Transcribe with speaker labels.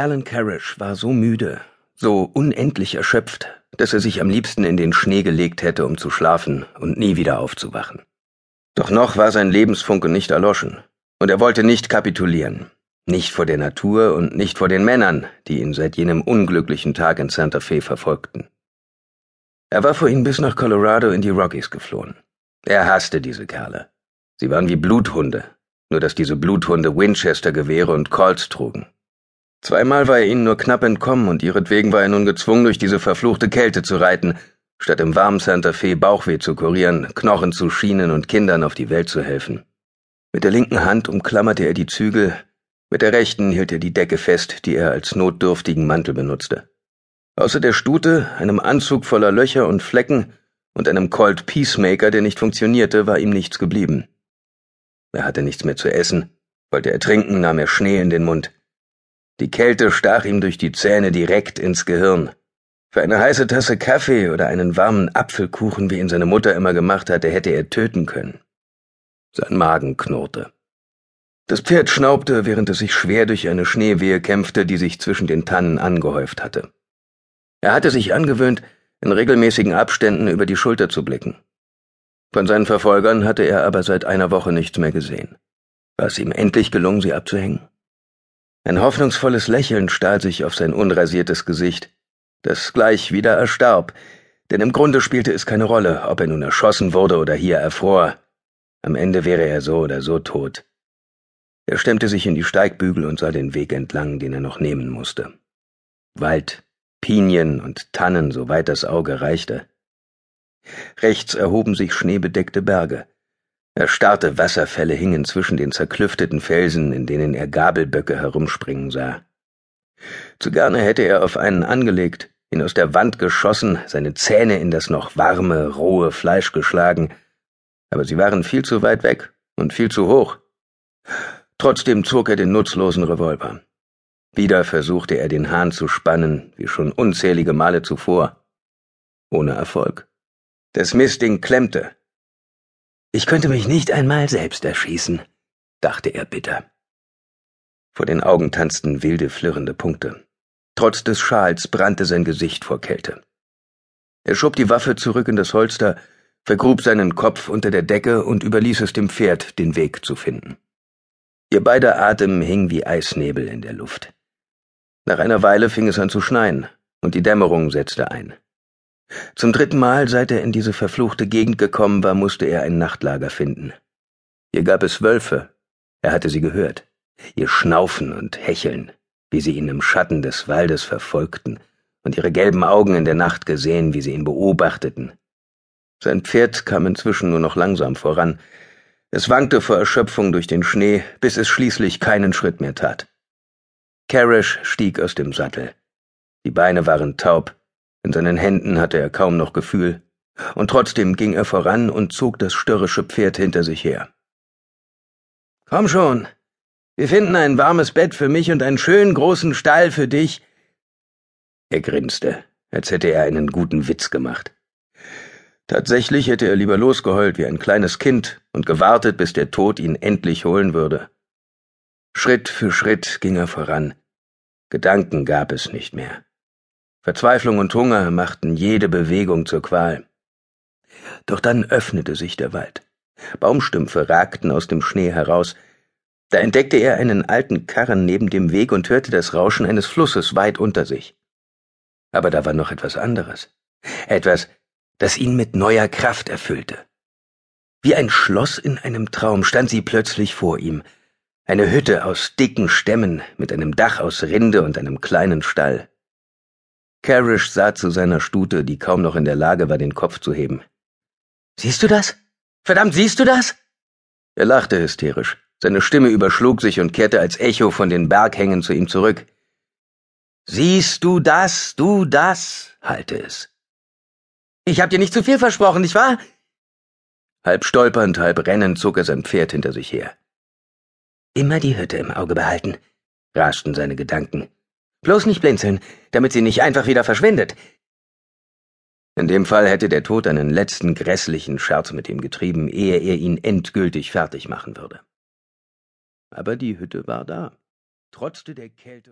Speaker 1: Alan Carrish war so müde, so unendlich erschöpft, dass er sich am liebsten in den Schnee gelegt hätte, um zu schlafen und nie wieder aufzuwachen. Doch noch war sein Lebensfunke nicht erloschen, und er wollte nicht kapitulieren, nicht vor der Natur und nicht vor den Männern, die ihn seit jenem unglücklichen Tag in Santa Fe verfolgten. Er war vor ihnen bis nach Colorado in die Rockies geflohen. Er hasste diese Kerle. Sie waren wie Bluthunde, nur dass diese Bluthunde Winchester-Gewehre und Colts trugen. Zweimal war er ihnen nur knapp entkommen und ihretwegen war er nun gezwungen, durch diese verfluchte Kälte zu reiten, statt im warmen Santa Fe Bauchweh zu kurieren, Knochen zu schienen und Kindern auf die Welt zu helfen. Mit der linken Hand umklammerte er die Zügel, mit der rechten hielt er die Decke fest, die er als notdürftigen Mantel benutzte. Außer der Stute, einem Anzug voller Löcher und Flecken und einem Colt Peacemaker, der nicht funktionierte, war ihm nichts geblieben. Er hatte nichts mehr zu essen, wollte er trinken, nahm er Schnee in den Mund. Die Kälte stach ihm durch die Zähne direkt ins Gehirn. Für eine heiße Tasse Kaffee oder einen warmen Apfelkuchen, wie ihn seine Mutter immer gemacht hatte, hätte er töten können. Sein Magen knurrte. Das Pferd schnaubte, während es sich schwer durch eine Schneewehe kämpfte, die sich zwischen den Tannen angehäuft hatte. Er hatte sich angewöhnt, in regelmäßigen Abständen über die Schulter zu blicken. Von seinen Verfolgern hatte er aber seit einer Woche nichts mehr gesehen. War es ihm endlich gelungen, sie abzuhängen? Ein hoffnungsvolles Lächeln stahl sich auf sein unrasiertes Gesicht, das gleich wieder erstarb, denn im Grunde spielte es keine Rolle, ob er nun erschossen wurde oder hier erfror. Am Ende wäre er so oder so tot. Er stemmte sich in die Steigbügel und sah den Weg entlang, den er noch nehmen musste. Wald, Pinien und Tannen, soweit das Auge reichte. Rechts erhoben sich schneebedeckte Berge. Erstarrte Wasserfälle hingen zwischen den zerklüfteten Felsen, in denen er Gabelböcke herumspringen sah. Zu gerne hätte er auf einen angelegt, ihn aus der Wand geschossen, seine Zähne in das noch warme, rohe Fleisch geschlagen, aber sie waren viel zu weit weg und viel zu hoch. Trotzdem zog er den nutzlosen Revolver. Wieder versuchte er den Hahn zu spannen, wie schon unzählige Male zuvor. Ohne Erfolg. Das Mistding klemmte, ich könnte mich nicht einmal selbst erschießen, dachte er bitter. Vor den Augen tanzten wilde, flirrende Punkte. Trotz des Schals brannte sein Gesicht vor Kälte. Er schob die Waffe zurück in das Holster, vergrub seinen Kopf unter der Decke und überließ es dem Pferd, den Weg zu finden. Ihr beider Atem hing wie Eisnebel in der Luft. Nach einer Weile fing es an zu schneien, und die Dämmerung setzte ein. Zum dritten Mal, seit er in diese verfluchte Gegend gekommen war, musste er ein Nachtlager finden. Hier gab es Wölfe. Er hatte sie gehört. Ihr Schnaufen und Hecheln, wie sie ihn im Schatten des Waldes verfolgten, und ihre gelben Augen in der Nacht gesehen, wie sie ihn beobachteten. Sein Pferd kam inzwischen nur noch langsam voran. Es wankte vor Erschöpfung durch den Schnee, bis es schließlich keinen Schritt mehr tat. Carish stieg aus dem Sattel. Die Beine waren taub, in seinen Händen hatte er kaum noch Gefühl, und trotzdem ging er voran und zog das störrische Pferd hinter sich her. Komm schon, wir finden ein warmes Bett für mich und einen schönen großen Stall für dich. Er grinste, als hätte er einen guten Witz gemacht. Tatsächlich hätte er lieber losgeheult wie ein kleines Kind und gewartet, bis der Tod ihn endlich holen würde. Schritt für Schritt ging er voran. Gedanken gab es nicht mehr. Verzweiflung und Hunger machten jede Bewegung zur Qual. Doch dann öffnete sich der Wald. Baumstümpfe ragten aus dem Schnee heraus. Da entdeckte er einen alten Karren neben dem Weg und hörte das Rauschen eines Flusses weit unter sich. Aber da war noch etwas anderes. Etwas, das ihn mit neuer Kraft erfüllte. Wie ein Schloss in einem Traum stand sie plötzlich vor ihm. Eine Hütte aus dicken Stämmen mit einem Dach aus Rinde und einem kleinen Stall. Carish sah zu seiner Stute, die kaum noch in der Lage war, den Kopf zu heben. Siehst du das? Verdammt, siehst du das? Er lachte hysterisch. Seine Stimme überschlug sich und kehrte als Echo von den Berghängen zu ihm zurück. Siehst du das, du das? hallte es. Ich hab dir nicht zu viel versprochen, nicht wahr? Halb stolpernd, halb rennend zog er sein Pferd hinter sich her. Immer die Hütte im Auge behalten, raschten seine Gedanken. Bloß nicht blinzeln, damit sie nicht einfach wieder verschwindet. In dem Fall hätte der Tod einen letzten grässlichen Scherz mit ihm getrieben, ehe er ihn endgültig fertig machen würde. Aber die Hütte war da, trotzte der Kälte